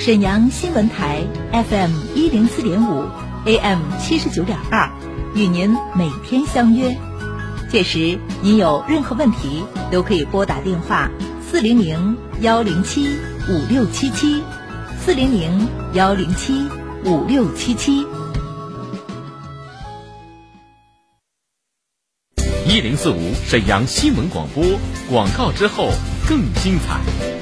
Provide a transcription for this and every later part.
沈阳新闻台 FM 一零四点五，AM 七十九点二，与您每天相约。届时您有任何问题，都可以拨打电话四零零幺零七五六七七，四零零幺零七五六七七。一零四五沈阳新闻广播广告之后更精彩。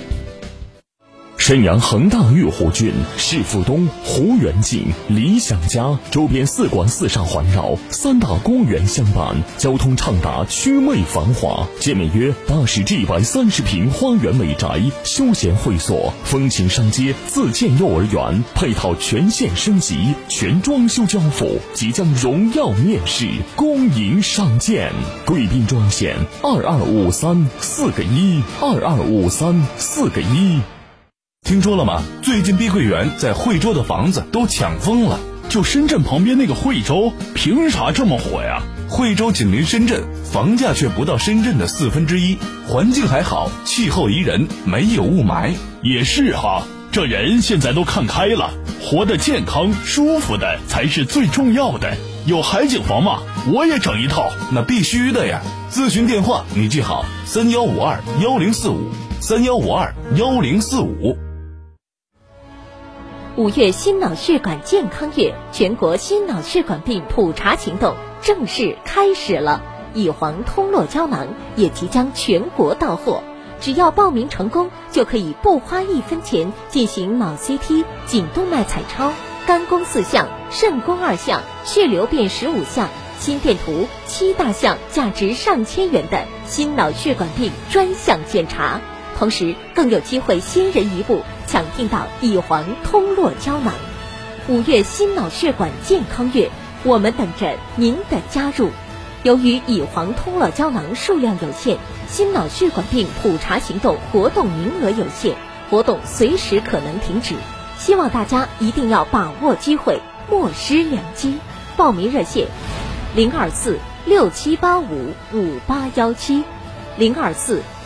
沈阳恒大御湖郡市府东湖园景理想家周边四馆四上环绕，三大公园相伴，交通畅达，祛魅繁华。建面约八十至一百三十平花园美宅、休闲会所、风情商街、自建幼儿园，配套全线升级，全装修交付，即将荣耀面世，恭迎上见。贵宾专线二二五三四个一二二五三四个一。听说了吗？最近碧桂园在惠州的房子都抢疯了。就深圳旁边那个惠州，凭啥这么火呀？惠州紧邻深圳，房价却不到深圳的四分之一，环境还好，气候宜人，没有雾霾。也是哈，这人现在都看开了，活得健康舒服的才是最重要的。有海景房吗？我也整一套。那必须的呀！咨询电话你记好：三幺五二幺零四五，三幺五二幺零四五。五月心脑血管健康月，全国心脑血管病普查行动正式开始了。乙黄通络胶囊也即将全国到货，只要报名成功，就可以不花一分钱进行脑 CT、颈动脉彩超、肝功四项、肾功二项、血流变十五项、心电图七大项，价值上千元的心脑血管病专项检查。同时更有机会先人一步抢订到乙黄通络胶囊。五月心脑血管健康月，我们等着您的加入。由于乙黄通络胶囊数量有限，心脑血管病普查行动活动名额有限，活动随时可能停止，希望大家一定要把握机会，莫失良机。报名热线：零二四六七八五五八幺七，零二四。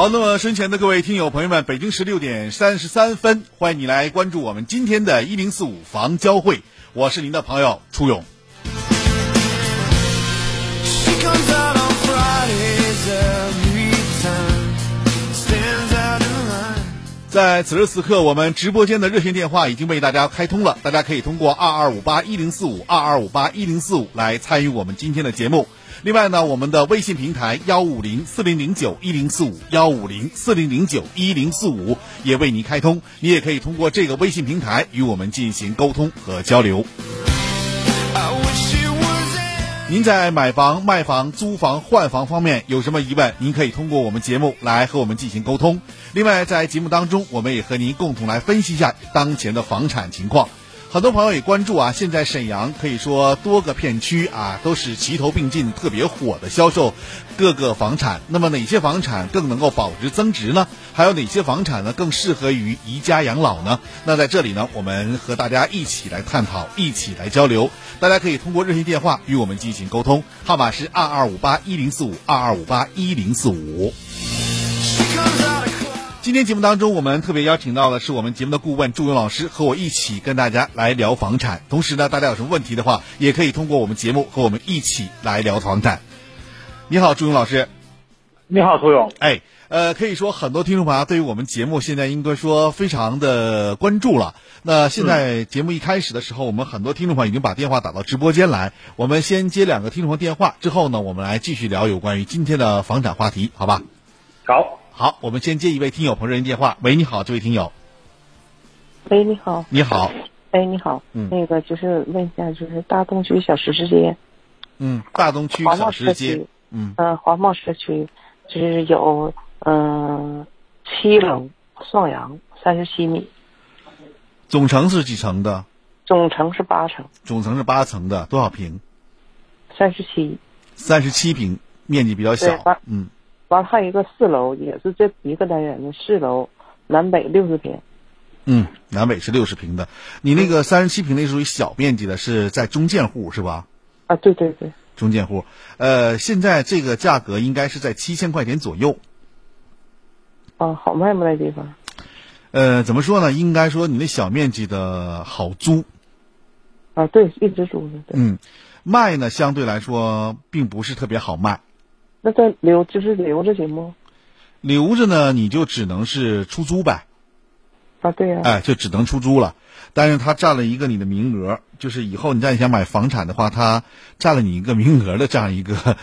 好，那么身前的各位听友朋友们，北京时六点三十三分，欢迎你来关注我们今天的“一零四五房交会”，我是您的朋友初勇。在此时此刻，我们直播间的热线电话已经为大家开通了，大家可以通过二二五八一零四五二二五八一零四五来参与我们今天的节目。另外呢，我们的微信平台幺五零四零零九一零四五幺五零四零零九一零四五也为您开通，你也可以通过这个微信平台与我们进行沟通和交流。您在买房、卖房、租房、换房方面有什么疑问？您可以通过我们节目来和我们进行沟通。另外，在节目当中，我们也和您共同来分析一下当前的房产情况。很多朋友也关注啊，现在沈阳可以说多个片区啊都是齐头并进，特别火的销售各个房产。那么哪些房产更能够保值增值呢？还有哪些房产呢更适合于宜家养老呢？那在这里呢，我们和大家一起来探讨，一起来交流。大家可以通过热线电话与我们进行沟通，号码是二二五八一零四五二二五八一零四五。今天节目当中，我们特别邀请到的是我们节目的顾问祝勇老师，和我一起跟大家来聊房产。同时呢，大家有什么问题的话，也可以通过我们节目和我们一起来聊房产。你好，祝勇老师。你好，涂勇。哎，呃，可以说很多听众朋友对于我们节目现在应该说非常的关注了。那现在节目一开始的时候，我们很多听众朋友已经把电话打到直播间来。我们先接两个听众朋友电话，之后呢，我们来继续聊有关于今天的房产话题，好吧？好。好，我们先接一位听友朋友的电话。喂，你好，这位听友。喂，你好。你好。哎，你好。嗯。那个就是问一下，就是大东区小石之街。嗯，大东区小石街。嗯。呃，华贸社区，就是有嗯七楼双阳，三十七米。总层是几层的？总层是八层。总层是八层的，多少平？三十七。三十七平，面积比较小。嗯。完还有一个四楼，也是这一个单元的四楼，南北六十平。嗯，南北是六十平的。你那个三十七平那属于小面积的，是在中建户是吧？啊，对对对。中建户，呃，现在这个价格应该是在七千块钱左右。啊，好卖吗？那地方？呃，怎么说呢？应该说你那小面积的好租。啊，对，一直租的。嗯，卖呢，相对来说并不是特别好卖。那再留就是留着行吗？留着呢，你就只能是出租呗。啊，对呀。哎，就只能出租了，但是他占了一个你的名额，就是以后你再想买房产的话，他占了你一个名额的这样一个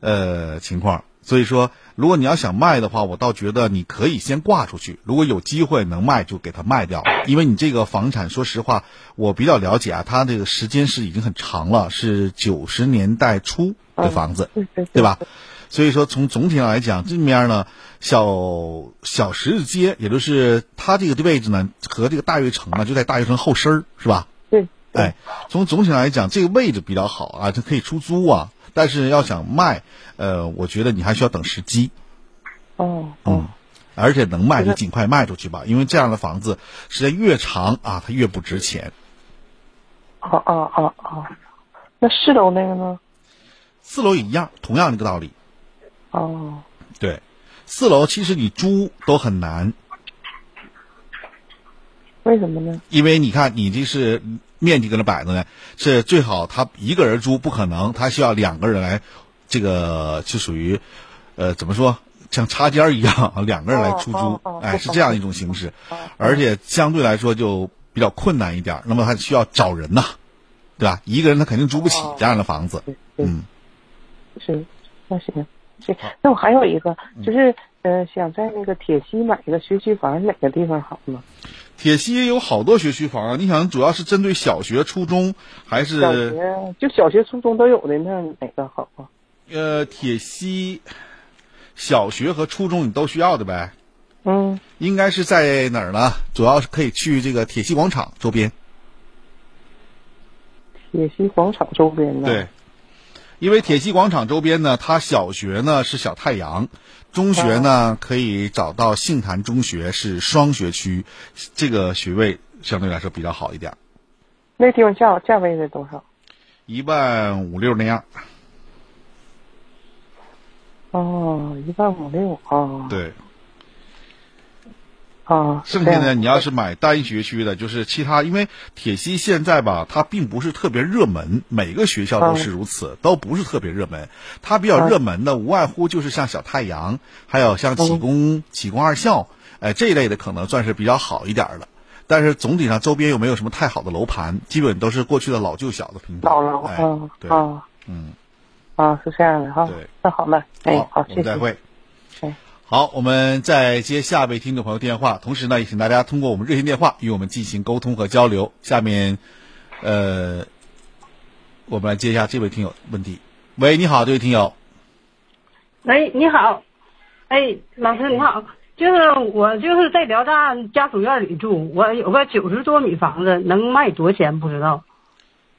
呃情况。所以说，如果你要想卖的话，我倒觉得你可以先挂出去，如果有机会能卖，就给它卖掉。因为你这个房产，说实话，我比较了解啊，它这个时间是已经很长了，是九十年代初的房子，对吧？所以说，从总体上来讲，这面呢，小小十字街，也就是它这个位置呢，和这个大悦城呢，就在大悦城后身儿，是吧？对。哎，从总体上来讲，这个位置比较好啊，它可以出租啊。但是要想卖，呃，我觉得你还需要等时机。哦。嗯。而且能卖就尽快卖出去吧，因为这样的房子时间越长啊，它越不值钱。啊啊啊啊！那四楼那个呢？四楼也一样，同样的一个道理。哦，对，四楼其实你租都很难，为什么呢？因为你看，你这是面积搁那摆着呢，是最好他一个人租不可能，他需要两个人来，这个就属于，呃，怎么说，像插间一样，两个人来出租，哎，是这样一种形式，而且相对来说就比较困难一点，那么还需要找人呐，对吧？一个人他肯定租不起这样的房子，嗯，是，那行。那我还有一个，就是呃，想在那个铁西买一个学区房，哪个地方好呢？铁西有好多学区房啊，你想主要是针对小学、初中还是？小学就小学、初中都有的，那哪个好啊？呃，铁西小学和初中你都需要的呗。嗯。应该是在哪儿呢？主要是可以去这个铁西广场周边。铁西广场周边呢？对。因为铁西广场周边呢，它小学呢是小太阳，中学呢可以找到杏坛中学是双学区，这个学位相对来说比较好一点。那地方价价位是多少？一万五六那样。哦，一万五六啊。对。啊，剩下的？你要是买单学区的，就是其他，因为铁西现在吧，它并不是特别热门，每个学校都是如此，都不是特别热门。它比较热门的，无外乎就是像小太阳，还有像启功、启功二校，哎，这一类的可能算是比较好一点的。但是总体上周边又没有什么太好的楼盘，基本都是过去的老旧小的平房。老楼，嗯，对，嗯，啊，是这样的哈。对，那好了，哎，好，谢谢。再会。哎。好，我们再接下一位听众朋友电话，同时呢，也请大家通过我们热线电话与我们进行沟通和交流。下面，呃，我们来接一下这位听友问题。喂，你好，这位听友。喂，你好，哎，老师你好，就是我就是在辽大家属院里住，我有个九十多米房子，能卖多少钱？不知道。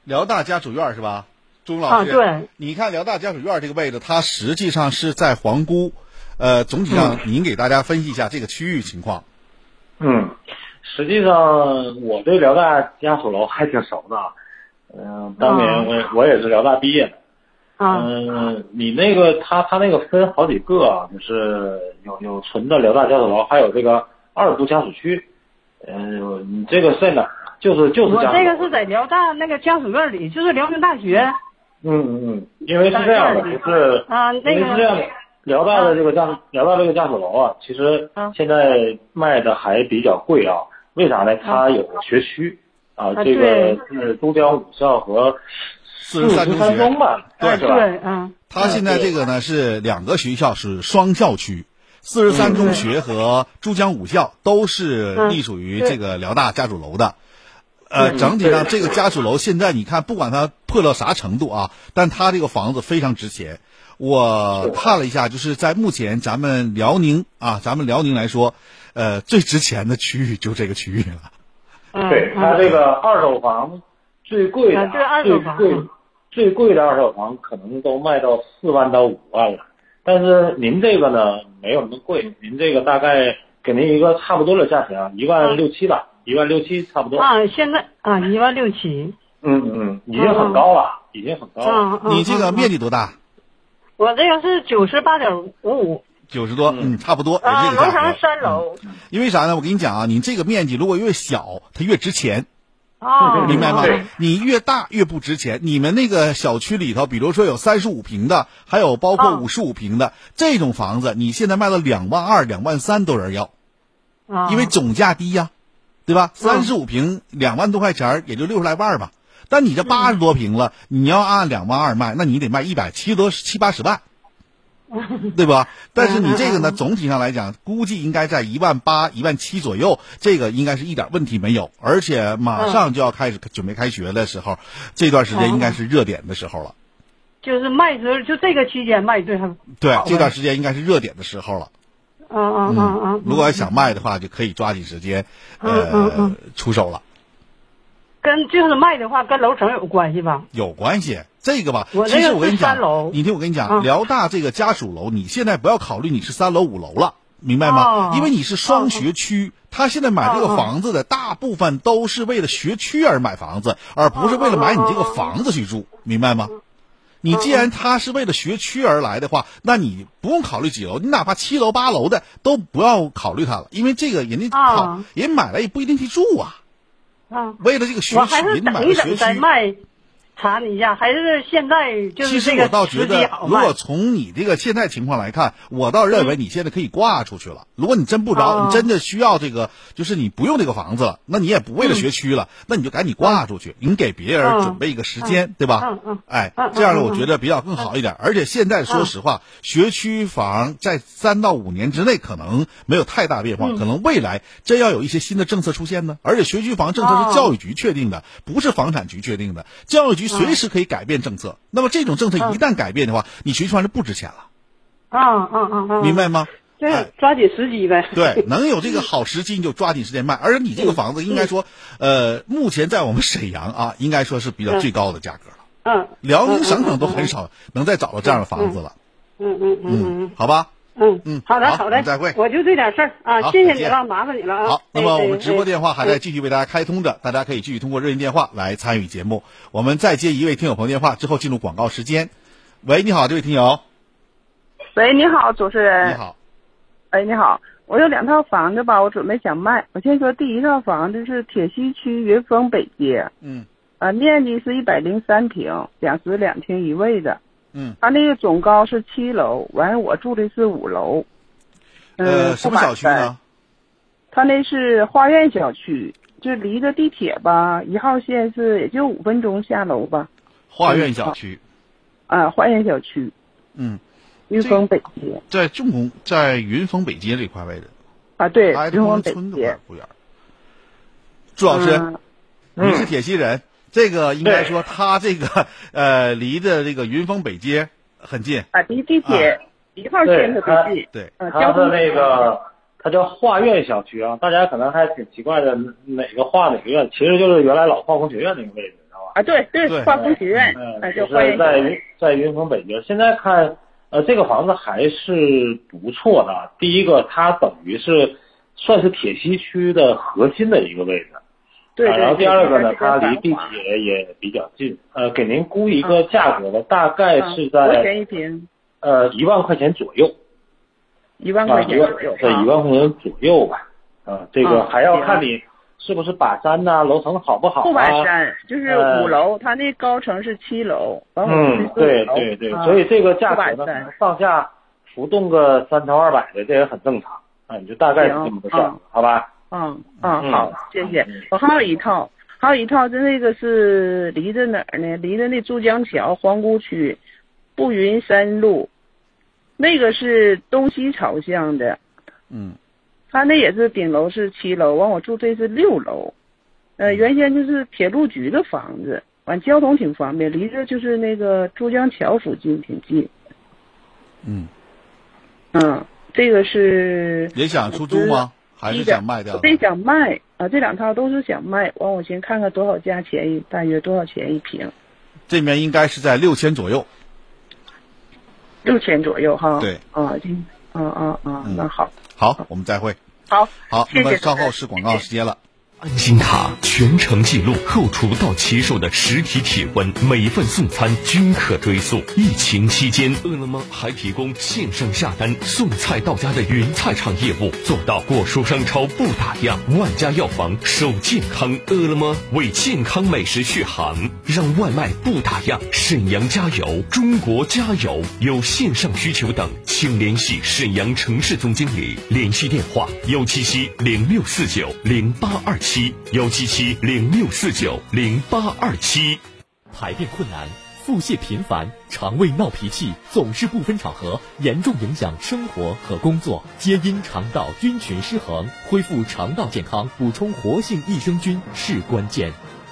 辽大家属院是吧？钟老师，啊，对，你看辽大家属院这个位置，它实际上是在皇姑。呃，总体上您给大家分析一下这个区域情况。嗯，实际上我对辽大家属楼还挺熟的，嗯，当年我我也是辽大毕业的，啊，嗯，你那个他他那个分好几个啊，就是有有纯的辽大家属楼，还有这个二部家属区。嗯，你这个在哪儿啊？就是就是我家属楼。这个是在辽大那个家属院里，就是辽宁大学。嗯嗯嗯，因为是这样的，就是啊，那因为是这样的个，辽大的这个家属辽大这个家属楼啊，其实现在卖的还比较贵啊。为啥呢？它有学区啊，啊这个是都江五校和四十三中中学对是吧？对，嗯，它现在这个呢是两个学校是双校区，四十三中学和珠江五校都是嗯隶属于这个辽大家属楼的。呃，嗯整体上这个家属楼现在你看，不管它破到啥程度啊，但它这个房子非常值钱。我看了一下，就是在目前咱们辽宁啊，咱们辽宁来说，呃，最值钱的区域就这个区域了。嗯对，它这个二手房最贵的啊，对二最手房贵最贵的二手房可能都卖到四万到五万了。但是您这个呢没有那么贵，您这个大概给您一个差不多的价钱啊，一万六七吧，一万六七差不多。啊，现在啊一万六七。嗯嗯，已经很高了，已经很高了。嗯嗯你这个面积多大？我这个是九十八点五五。九十多，嗯，差不多，也啊，是这个价格楼层。三楼。因为啥呢？我跟你讲啊，你这个面积如果越小，它越值钱。哦，明白吗？你越大越不值钱。你们那个小区里头，比如说有三十五平的，还有包括五十五平的、这种房子，你现在卖到两万二、两万三都有人要，啊，因为总价低呀、对吧？三十五平两万多块钱也就六十来万吧。但你这八十多平了，你要按两万二卖，那你得卖一百七多七八十万，对吧？但是你这个呢，总体上来讲，估计应该在一万八、一万七左右，这个应该是一点问题没有。而且马上就要开始准备开学的时候，这段时间应该是热点的时候了。就是卖时候就这个期间卖最好。对这段时间应该是热点的时候了。嗯嗯嗯嗯。如果要想卖的话，就可以抓紧时间，呃，出手了。跟就是卖的话，跟楼层有关系吧？有关系，这个吧，我这个其实我跟你讲你听我跟你讲，啊辽大这个家属楼，你现在不要考虑你是三楼五楼了，明白吗？哦因为你是双学区，他现在买这个房子的大部分都是为了学区而买房子，而不是为了买你这个房子去住，明白吗？你既然他是为了学区而来的话，那你不用考虑几楼，你哪怕七楼八楼的都不要考虑他了，因为这个人家人买了也不一定去住啊。啊，为了这个学区，我还是人家买等一等了学区。查你一下，还是现在就是其实这个我倒觉得，如果从你这个现在情况来看，我倒认为你现在可以挂出去了。如果你真不着，哦。你真的需要这个，就是你不用这个房子了，那你也不为了学区了，那你就赶紧挂出去，你给别人嗯。准备一个时间，对吧？嗯嗯。哎嗯，这样呢，嗯我觉得比较更好一点。而且现在说实话，学区房在三到五年之内可能没有太大变化，嗯。可能未来真要有一些新的政策出现呢。而且学区房政策哦。是教育局确定的，不是房产局确定的，教育局随时可以改变政策。那么这种政策一旦改变的话，你学区房就不值钱了，啊嗯嗯嗯，明白吗？对抓紧时机呗。对，能有这个好时机你就抓紧时间卖。而且你这个房子应该说，呃，目前在我们沈阳啊，应该说是比较最高的价格了。嗯，辽宁省省都很少能再找到这样的房子了。嗯嗯嗯嗯好吧。嗯嗯，好的好的，再会我就这点事儿啊，谢谢你了，麻烦你了啊。好，那么我们直播哎电话还在继续为大家开通着，大家可以继续通过热线电话来参与节目。我们再接一位听友朋友电话之后进入广告时间。喂，你好，这位听友。喂，你好，主持人。你好。哎，你好，我有两套房子吧，我准备想卖。我先说第一套房子是铁西区云峰北街，嗯啊，面积是一百零三平，两室两厅一卫的。嗯。他那个总高是七楼，完了我住的是五楼。呃，嗯什么小区？呢？他那是花苑小区，就离着地铁吧，一号线是也就五分钟下楼吧。花苑小区。啊，花苑小区。嗯。云峰北街。在重工，在云峰北街这块位置。啊，对，云峰北街。不远。朱老师，嗯你是铁西人，这个应该说它这个 呃离的这个云峰北街很近。啊，离地铁一号线特别近。对，呃，它交通的那个，它叫化院小区啊，大家可能还挺奇怪的，哪个化哪个院，其实就是原来老化工学院那个位置，知道吧？啊，对对，化工学院，嗯，啊，就是在云在云峰北街。现在看，呃，这个房子还是不错的。第一个，它等于是算是铁西区的核心的一个位置。对对。然后第二个呢，它离地铁也比较近。呃，给您估一个价格吧，大概是在多少钱一平？呃一万块钱左右。一万啊，块钱左右。对，啊一万块钱左右吧。啊，这个啊还要看你是不是把山呐、楼层好不好啊？不把山，就是呃五楼，它那高层是七楼，嗯对对对，啊所以这个价格呢，上下浮动个三千二百的，这也很正常。啊，你就大概是这么个事儿行，好吧？嗯嗯，嗯好，谢谢。我还有一套，还有一套，就那个是离着哪儿呢？离着那珠江桥皇姑区步云山路，那个是东西朝向的，嗯。他那也是顶楼是七楼，完我住这是六楼，呃，原先就是铁路局的房子，完交通挺方便，离着就是那个珠江桥附近挺近，嗯，嗯，这个是也想出租吗？还是想卖掉我？这想卖啊，这两套都是想卖。完，我先看看多少价钱一，大约多少钱一平？这面应该是在六千左右。六千左右哈。对。啊，嗯，啊啊啊，那好。好，我们再会。好，好，谢谢那么稍后是广告时间了。安心卡全程记录后厨到骑手的实体体温，每份送餐均可追溯。疫情期间，饿了么还提供线上下单送菜到家的云菜场业务，做到果蔬商超不打烊，万家药房守健康。饿了么为健康美食续航，让外卖不打烊。沈阳加油，中国加油！有线上需求等，请联系沈阳城市总经理，联系电话：幺七七零六四九零八二七。七幺七七零六四九零八二七，排便困难、腹泻频繁、肠胃闹脾气，总是不分场合，严重影响生活和工作，皆因肠道菌群失衡。恢复肠道健康，补充活性益生菌是关键。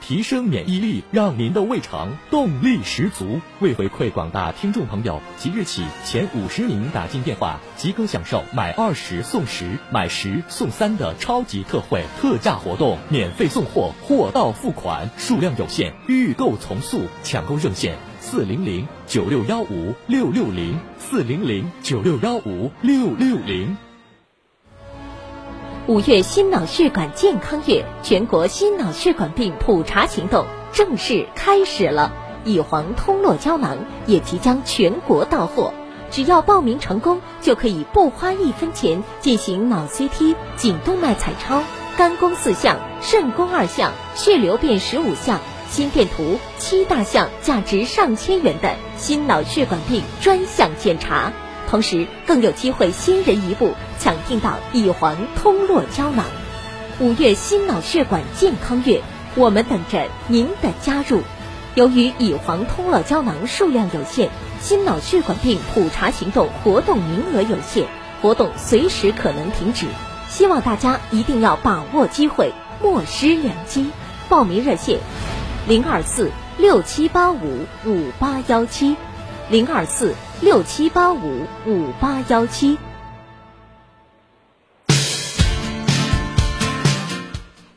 提升免疫力，让您的胃肠动力十足。为回馈广大听众朋友，即日起前五十名打进电话即可享受买二十送十、买十送三的超级特惠特价活动，免费送货，货到付款，数量有限，预购从速。抢购热线：四零零九六幺五六六零四零零九六幺五六六零。五月心脑血管健康月，全国心脑血管病普查行动正式开始了。乙黄通络胶囊也即将全国到货，只要报名成功，就可以不花一分钱进行脑 CT、颈动脉彩超、肝功四项、肾功二项、血流变十五项、心电图七大项，价值上千元的心脑血管病专项检查。同时更有机会先人一步抢订到乙黄通络胶囊。五月心脑血管健康月，我们等着您的加入。由于乙黄通络胶囊数量有限，心脑血管病普查行动活动名额有限，活动随时可能停止，希望大家一定要把握机会，莫失良机。报名热线：零二四六七八五五八幺七，零二四。六七八五五八幺七。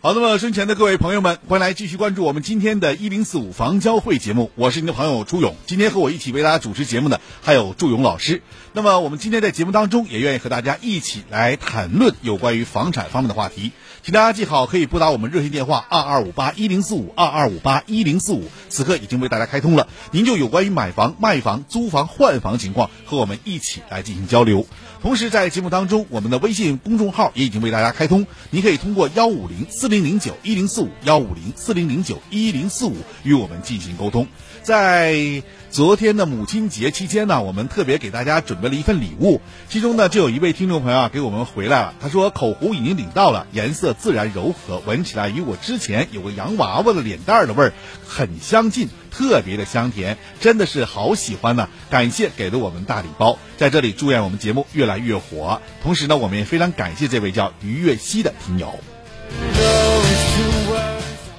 好，那么身前的各位朋友们，欢迎来继续关注我们今天的“一零四五房交会”节目。我是您的朋友朱勇，今天和我一起为大家主持节目的还有祝勇老师。那么我们今天在节目当中也愿意和大家一起来谈论有关于房产方面的话题，请大家记好，可以拨打我们热线电话二二五八一零四五二二五八一零四五，此刻已经为大家开通了，您就有关于买房、卖房、租房、换房情况和我们一起来进行交流。同时在节目当中，我们的微信公众号也已经为大家开通，您可以通过幺五零四零零九一零四五幺五零四零零九一零四五与我们进行沟通。在昨天的母亲节期间呢，我们特别给大家准备了一份礼物，其中呢就有一位听众朋友啊给我们回来了，他说口红已经领到了，颜色自然柔和，闻起来与我之前有个洋娃娃的脸蛋儿的味儿很相近。特别的香甜，真的是好喜欢呢！感谢给了我们大礼包，在这里祝愿我们节目越来越火。同时呢，我们也非常感谢这位叫于月熙的听友。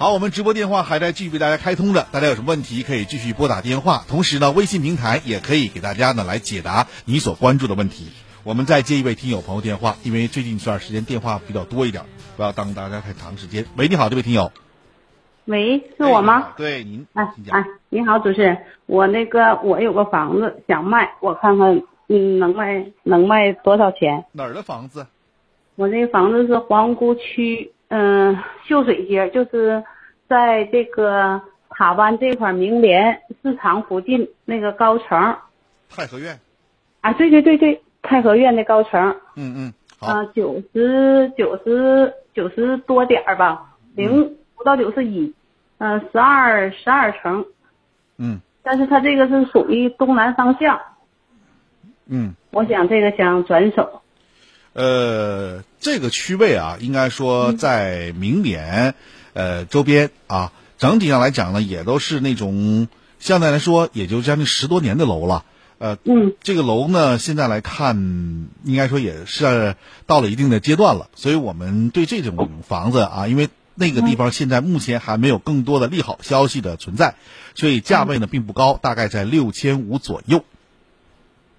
好，我们直播电话还在继续为大家开通着，大家有什么问题可以继续拨打电话，同时呢，微信平台也可以给大家呢来解答你所关注的问题。我们再接一位听友朋友电话，因为最近这段时间电话比较多一点，不要耽误大家太长时间。喂，你好，这位听友。喂，是我吗？对，您。哎哎，你好，主持人，我那个我有个房子想卖，我看看嗯能卖能卖多少钱？哪儿的房子？我这个房子是皇姑区，嗯，秀水街，就是在这个塔湾这块明联市场附近那个高层。太和苑。啊，对对对对。太和苑的高层，嗯嗯，啊，九十九十九十多点儿吧，零不到九十一，嗯，十二十二层，嗯，但是它这个是属于东南方向，嗯，我想这个想转手，呃，这个区位啊，应该说在明联，呃，周边啊，整体上来讲呢，也都是那种相对来说也就将近十多年的楼了。呃，嗯，这个楼呢，现在来看，应该说也是到了一定的阶段了，所以我们对这种房子啊，因为那个地方现在目前还没有更多的利好消息的存在，所以价位呢并不高，大概在六千五左右。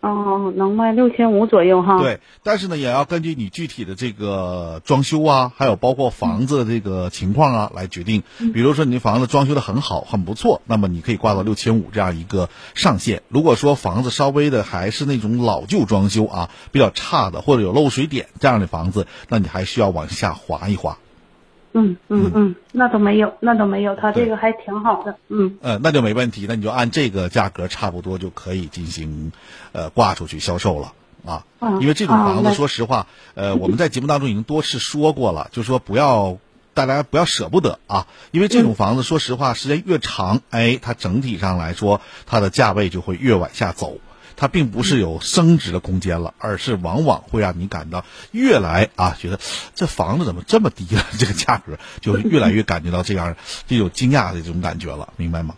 哦，能卖六千五左右哈。对，但是呢，也要根据你具体的这个装修啊，还有包括房子的这个情况啊来决定。比如说，你的房子装修的很好，很不错，那么你可以挂到六千五这样一个上限。如果说房子稍微的还是那种老旧装修啊，比较差的，或者有漏水点这样的房子，那你还需要往下滑一滑。嗯嗯嗯，那都没有，那都没有，他这个还挺好的，嗯。呃，那就没问题，那你就按这个价格差不多就可以进行，呃，挂出去销售了啊。因为这种房子，说实话，呃，我们在节目当中已经多次说过了，就是说不要大家不要舍不得啊，因为这种房子，说实话，时间越长，哎，它整体上来说，它的价位就会越往下走。它并不是有升值的空间了，而是往往会让你感到越来啊，觉得这房子怎么这么低了？这个价格就越来越感觉到这样这种惊讶的这种感觉了，明白吗？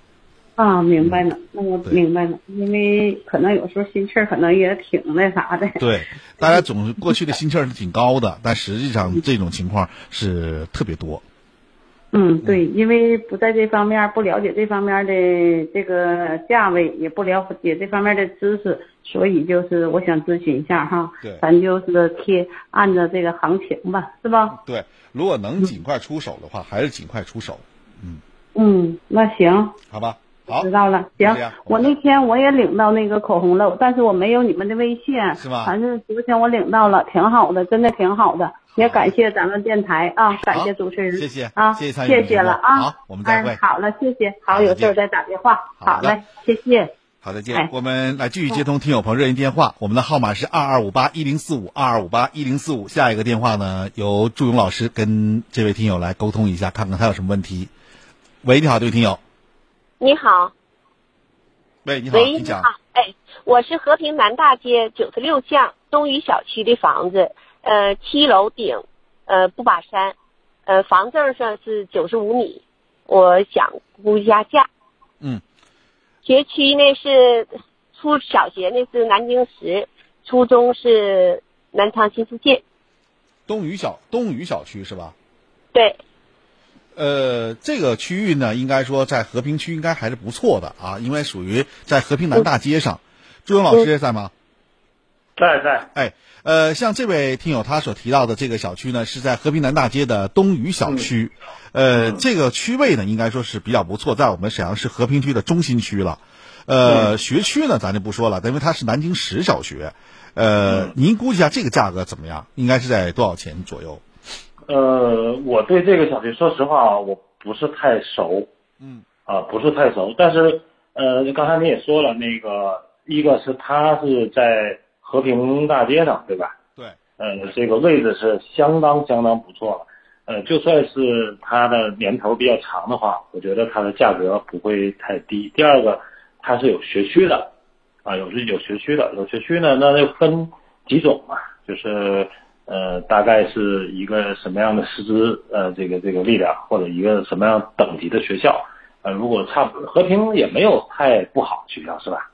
啊，明白了，那我明白了，因为可能有时候心气儿可能也挺那啥的。对，大家总是过去的心气儿是挺高的，但实际上这种情况是特别多。嗯，对，因为不在这方面，不了解这方面的这个价位，也不了解这方面的知识，所以就是我想咨询一下哈。对，咱就是贴按照这个行情吧，是吧？对，如果能尽快出手的话，还是尽快出手。嗯。嗯，那行。好吧。好，知道了。行，我那天我也领到那个口红了，但是我没有你们的微信。是吧？反正昨天我领到了，挺好的，真的挺好的。也感谢咱们电台啊，感谢主持人，谢谢啊，谢谢谢谢了啊。好，我们再会。好了，谢谢。好，有事再打电话。好嘞，谢谢。好，再见。我们来继续接通听友朋友热线电话，我们的号码是二二五八一零四五二二五八一零四五。下一个电话呢，由祝勇老师跟这位听友来沟通一下，看看他有什么问题。喂，你好，这位听友。你好。喂，你好，喂你好。哎，我是和平南大街九十六巷东宇小区的房子，呃，七楼顶，呃，不把山，呃，房证上是九十五米，我想估一下价。嗯。学区呢是初小学呢是南京十，初中是南昌新世界。东宇小东宇小区是吧？对。呃，这个区域呢，应该说在和平区应该还是不错的啊，因为属于在和平南大街上。朱勇老师在吗？在在。哎，呃，像这位听友他所提到的这个小区呢，是在和平南大街的东隅小区。呃，这个区位呢，应该说是比较不错，在我们沈阳市和平区的中心区了。呃，学区呢，咱就不说了，因为它是南京十小学。呃，您估计一下这个价格怎么样？应该是在多少钱左右？呃，我对这个小区说实话，我不是太熟，嗯，啊，不是太熟。但是，呃，刚才你也说了，那个一个是它是在和平大街上，对吧？对。呃，这个位置是相当相当不错了。呃，就算是它的年头比较长的话，我觉得它的价格不会太低。第二个，它是有学区的，啊，有是有学区的，有学区呢，那就分几种嘛，就是。呃，大概是一个什么样的师资呃，这个这个力量，或者一个什么样等级的学校？呃，如果差不和平也没有太不好学校，是吧？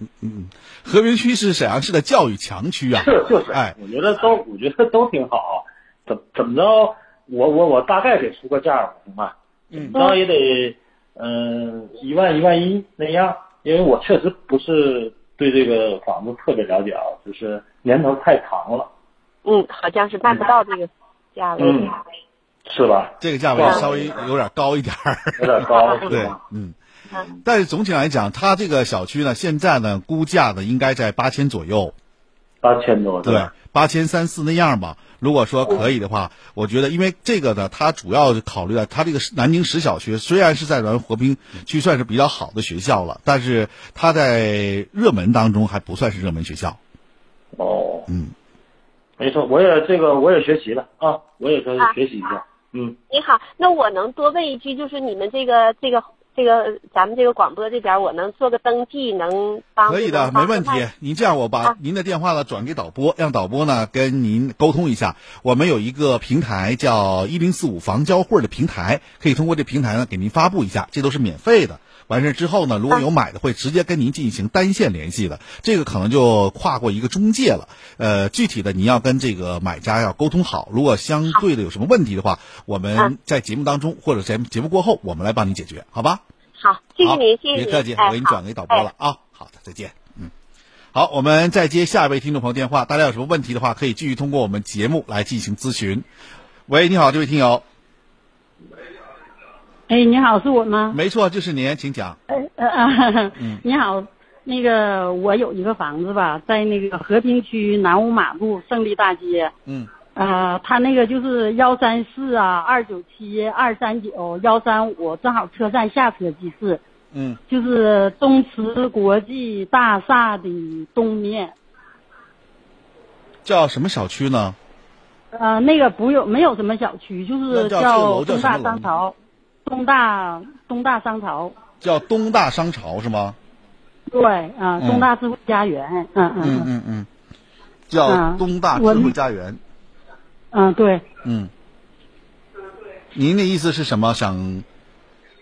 嗯嗯，和平区是沈阳市的教育强区啊。是就是，哎，我觉得都我觉得都挺好。怎怎么着？我我我大概给出个价吧，行吧？怎么着也得嗯一万一万一那样，因为我确实不是对这个房子特别了解啊，就是年头太长了，嗯，好像是办不到这个价位。嗯，是吧？这个价位稍微有点高一点儿，有点高，对，嗯。但是总体来讲，它这个小区呢，现在呢估价呢应该在八千左右，八千多，对，八千三四那样吧。如果说可以的话，我觉得，因为这个呢，它主要考虑到它这个南京十小学虽然是在咱和平区算是比较好的学校了，但是它在热门当中还不算是热门学校。哦，嗯，没错，我也这个我也学习了啊，我也说学习一下，嗯。你好，那我能多问一句，就是你们这个这个。这个咱们这个广播这边，我能做个登记，能帮可以的，没问题。您这样，我把您的电话呢转给导播，让导播呢跟您沟通一下。我们有一个平台叫一零四五房交会的平台，可以通过这平台呢给您发布一下，这都是免费的。完事之后呢，如果有买的，会直接跟您进行单线联系的，这个可能就跨过一个中介了。呃，具体的你要跟这个买家要沟通好，如果相对的有什么问题的话，我们在节目当中或者节节目过后，我们来帮你解决，好吧？好，谢谢您，谢谢您，别客气，我给你转给导播了啊。好的，再见。嗯，好，我们再接下一位听众朋友电话，大家有什么问题的话，可以继续通过我们节目来进行咨询。喂，你好，这位听友。哎，你好，是我吗？没错，就是您，请讲。呃呃，你好，那个我有一个房子吧，在那个和平区南五马路胜利大街。嗯。啊，他那个就是幺三四啊，二九七二三九幺三五，正好车站下车即是。嗯。就是东慈国际大厦的东面。叫什么小区呢？呃，那个不有没有什么小区，就是叫东大商朝。东大东大商朝叫东大商朝是吗？对啊，东大智慧家园，嗯嗯嗯嗯，叫东大智慧家园。嗯，对。嗯。您的意思是什么？想？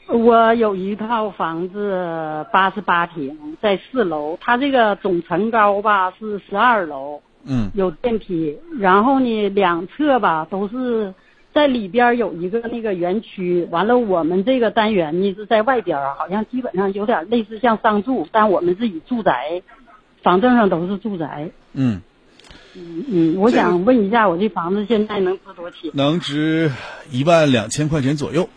我有一套房子，八十八平，在四楼，它这个总层高吧是十二楼。嗯。有电梯，然后呢，两侧吧都是。在里边有一个那个园区，完了我们这个单元呢是在外边好像基本上有点类似像商住，但我们自己住宅，房证上都是住宅。嗯，嗯嗯，我想问一下，我这房子现在能值多少钱？能值一万两千块钱左右。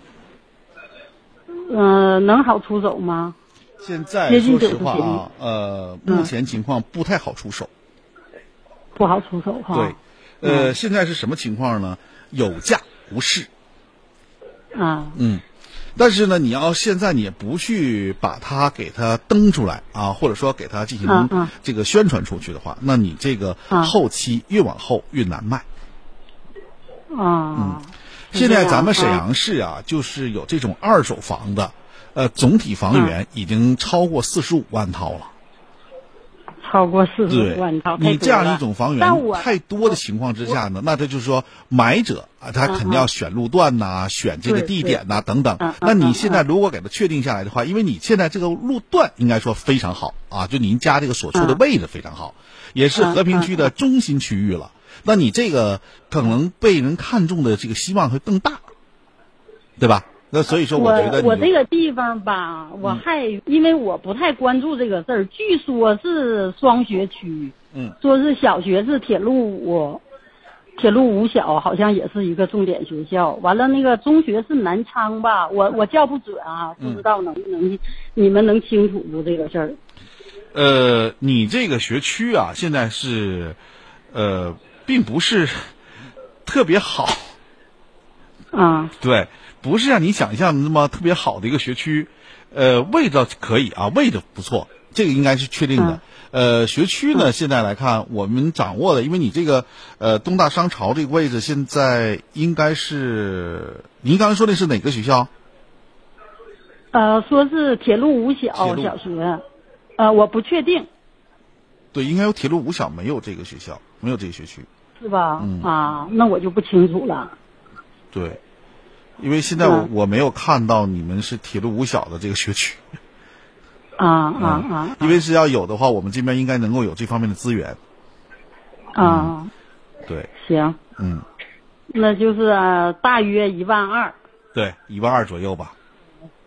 嗯，能好出手吗？现在说实话啊，呃，目前情况不太好出手。不好出手哈。对，呃，现在是什么情况呢？有价。不是，啊，嗯，但是呢，你要现在你也不去把它给它登出来啊，或者说给它进行这个宣传出去的话，那你这个后期越往后越难卖。啊，嗯，现在咱们沈阳市啊，就是有这种二手房的，呃，总体房源已经超过四十五万套了。超过四十万套，你这样一种房源太多的情况之下呢，那他就是说买者啊，他肯定要选路段呐，选这个地点呐等等。那你现在如果给他确定下来的话，因为你现在这个路段应该说非常好啊，就您家这个所处的位置非常好，也是和平区的中心区域了。那你这个可能被人看中的这个希望会更大，对吧？那所以说，我觉得我这个地方吧，我还因为我不太关注这个事儿。据说是双学区，嗯，说是小学是铁路五，铁路五小好像也是一个重点学校。完了，那个中学是南昌吧？我我叫不准啊，不知道能不能你们能清楚不这个事儿？呃，你这个学区啊，现在是呃，并不是特别好。啊，对。不是像你想象的那么特别好的一个学区，呃，位置可以啊，位置不错，这个应该是确定的。呃，学区呢，现在来看我们掌握的，因为你这个呃东大商朝这个位置，现在应该是您刚才说的是哪个学校？呃，说是铁路五小小学，呃，我不确定。对，应该有铁路五小，没有这个学校，没有这个学区。是吧？嗯啊，那我就不清楚了。对。因为现在我我没有看到你们是铁路五小的这个学区，啊啊啊！因为是要有的话，我们这边应该能够有这方面的资源。啊，对，行，嗯，那就是大约一万二。对，一万二左右吧。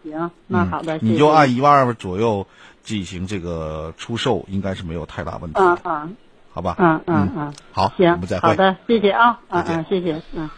行，那好的，嗯、你就按一万二左右进行这个出售，应该是没有太大问题。嗯嗯，好吧。嗯嗯嗯，好，行，我们再会。好的，谢谢啊，嗯嗯，谢谢，嗯。